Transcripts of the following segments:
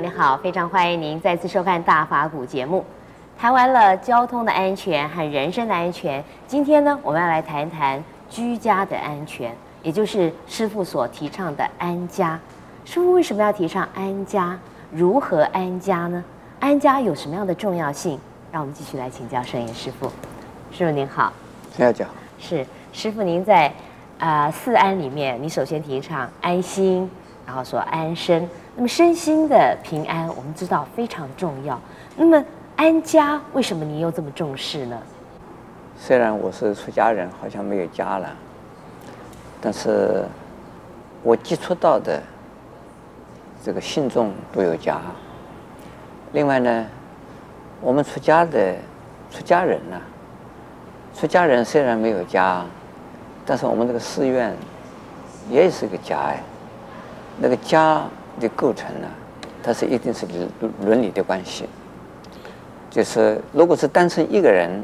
你好，非常欢迎您再次收看《大法古》节目。谈完了交通的安全和人身的安全，今天呢，我们要来谈一谈居家的安全，也就是师傅所提倡的安家。师傅为什么要提倡安家？如何安家呢？安家有什么样的重要性？让我们继续来请教圣严师傅。师傅您好，大家好。是师傅，您在啊、呃、四安里面，你首先提倡安心，然后说安身。那么身心的平安，我们知道非常重要。那么安家为什么你又这么重视呢？虽然我是出家人，好像没有家了，但是我接触到的这个信众都有家。另外呢，我们出家的出家人呢、出家人虽然没有家，但是我们这个寺院也是个家哎。那个家的构成呢，它是一定是伦伦理的关系。就是，如果是单纯一个人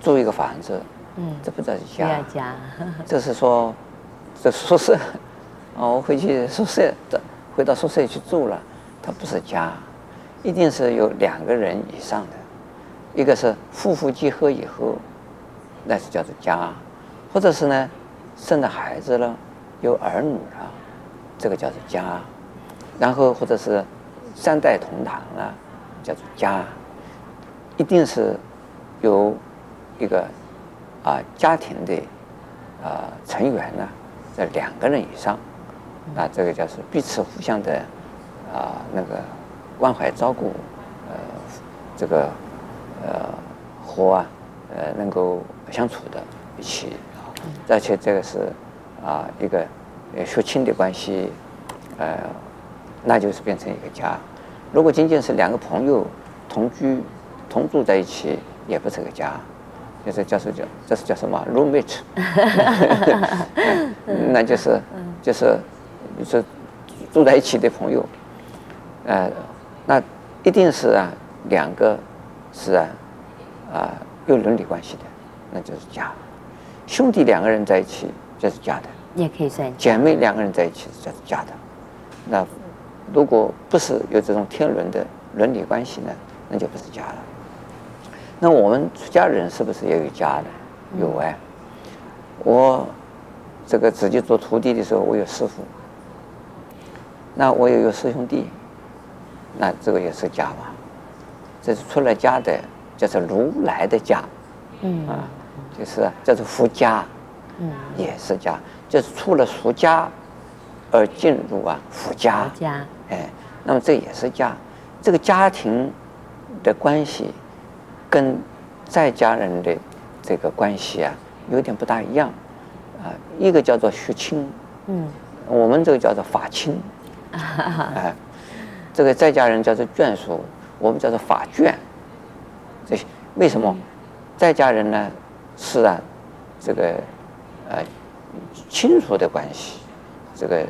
住一个房子，嗯，这不叫家。家，这是说，这宿舍，哦，我回去宿舍的，回到宿舍去住了，它不是家，一定是有两个人以上的，一个是夫妇结合以后，那是叫做家，或者是呢，生了孩子了，有儿女了，这个叫做家，然后或者是三代同堂啊，叫做家。一定是有一个啊家庭的啊成员呢，在两个人以上，那这个叫是彼此互相的啊那个关怀照顾，呃这个呃和啊呃能够相处的一起，而且这个是啊一个血亲的关系，呃那就是变成一个家。如果仅仅是两个朋友同居。同住在一起也不是个家，就是叫是叫这是叫什么 roommate，那就是就是就是住在一起的朋友，呃，那一定是啊两个是啊啊有伦理关系的，那就是家。兄弟两个人在一起就是家的，也可以算。姐妹两个人在一起就是家的，那如果不是有这种天伦的伦理关系呢，那就不是家了。那我们出家人是不是也有家的？有哎，我这个自己做徒弟的时候，我有师傅，那我也有师兄弟，那这个也是家吧？这是出了家的，叫做如来的家，嗯。啊，就是叫做佛家，嗯，也是家，就是出了俗家而进入啊佛家，家，哎，那么这也是家，这个家庭的关系。跟在家人的这个关系啊，有点不大一样，啊，一个叫做血亲，嗯，我们这个叫做法亲，啊，这个在家人叫做眷属，我们叫做法眷，这些为什么？在家人呢是啊，这个呃亲属的关系，这个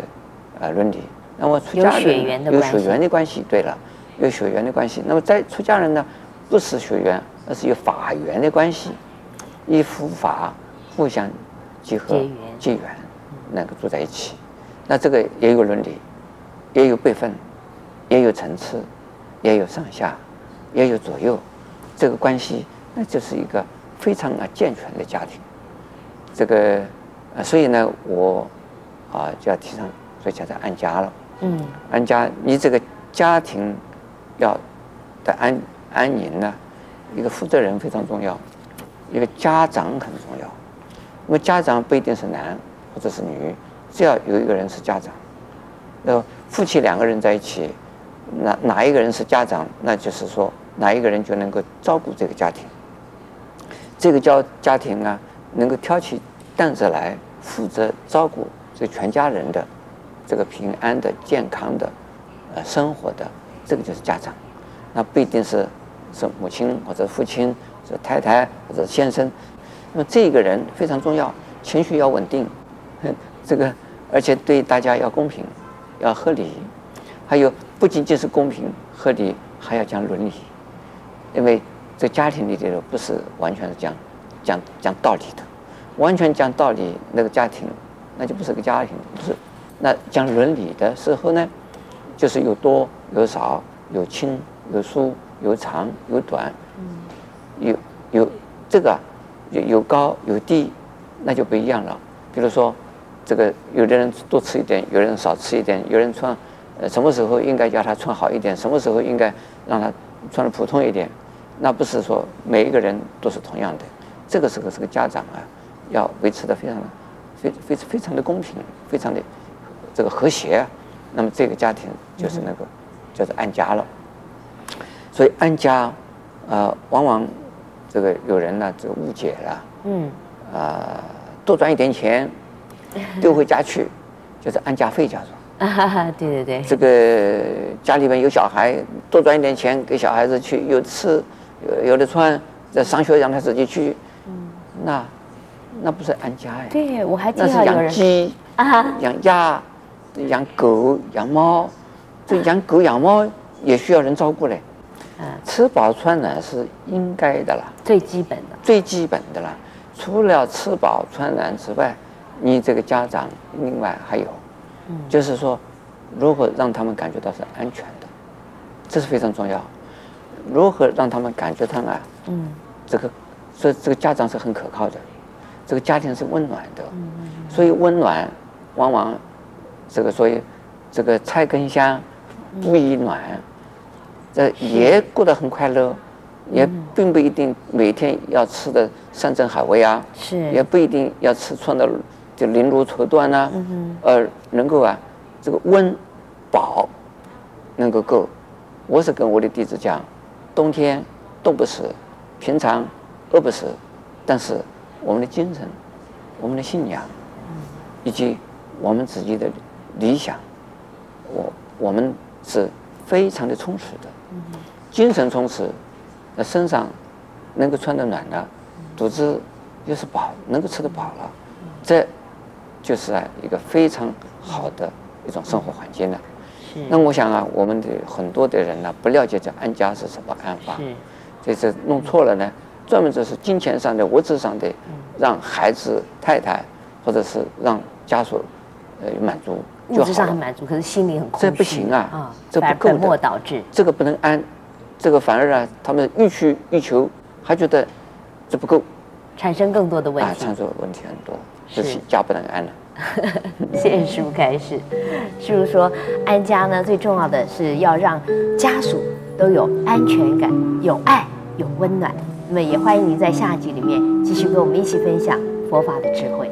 呃伦理，那么出家人有血缘的关系，对了，有血缘的关系，那么在出家人呢，不是血缘。而是有法缘的关系，以佛法互相结合结缘，能够住在一起。那这个也有伦理，也有辈分，也有层次，也有上下，也有左右。这个关系，那就是一个非常啊健全的家庭。这个，所以呢，我啊就要提倡，所以叫做安家了。嗯，安家，你这个家庭要的安安宁呢？一个负责人非常重要，一个家长很重要。那么家长不一定是男或者是女，只要有一个人是家长。那夫妻两个人在一起，哪哪一个人是家长，那就是说哪一个人就能够照顾这个家庭。这个叫家庭啊，能够挑起担子来负责照顾这全家人的这个平安的、健康的、呃生活的，这个就是家长。那不一定是。是母亲或者父亲，是太太或者先生，那么这个人非常重要，情绪要稳定，这个而且对大家要公平，要合理，还有不仅仅是公平合理，还要讲伦理，因为这家庭里头不是完全是讲讲讲道理的，完全讲道理那个家庭那就不是个家庭，不是，那讲伦理的时候呢，就是有多有少，有轻有疏，有长有短，有有这个有有高有低，那就不一样了。比如说，这个有的人多吃一点，有人少吃一点，有人穿呃什么时候应该叫他穿好一点，什么时候应该让他穿的普通一点，那不是说每一个人都是同样的。这个时候，这个家长啊，要维持的非常非非非常的公平，非常的这个和谐，那么这个家庭就是那个就是安家了。所以安家，呃，往往这个有人呢就误解了，嗯，啊，多赚一点钱 丢回家去，就是安家费叫做。啊，对对对。这个家里面有小孩，多赚一点钱给小孩子去有吃有有的穿，在上学让他自己去，嗯，那那不是安家呀？对，我还记得那是养鸡啊，养鸭，养狗养猫，这养狗养猫也需要人照顾嘞。嗯，吃饱穿暖是应该的啦，最基本的，最基本的啦。除了吃饱穿暖之外，你这个家长另外还有，嗯，就是说，如何让他们感觉到是安全的，这是非常重要。如何让他们感觉到啊，嗯，这个，所以这个家长是很可靠的，这个家庭是温暖的，嗯，所以温暖，往往，这个所以，这个菜根香，屋已暖。这也过得很快乐，也并不一定每天要吃的山珍海味啊，是，也不一定要吃穿的就绫罗绸缎呐，嗯，而能够啊，这个温饱能够够。我是跟我的弟子讲，冬天冻不死，平常饿不死，但是我们的精神、我们的信仰，以及我们自己的理想，我我们是非常的充实的。精神充实，那身上能够穿得暖了，肚子又是饱，能够吃得饱了，这就是啊一个非常好的一种生活环境了。那我想啊，我们的很多的人呢，不了解这安家是什么安法，是。这是弄错了呢，专门就是金钱上的、物质上的，让孩子、太太或者是让家属呃满足。物质上很满足，可是心里很空虚。这不行啊！啊，这不够的。本末倒置。这个不能安，这个反而啊，他们欲去欲求，还觉得这不够，产生更多的问题。啊，产生问题很多，是家不能安了。谢谢师父开示。师父说，安家呢，最重要的是要让家属都有安全感、有爱、有温暖。那么也欢迎您在下集里面继续跟我们一起分享佛法的智慧。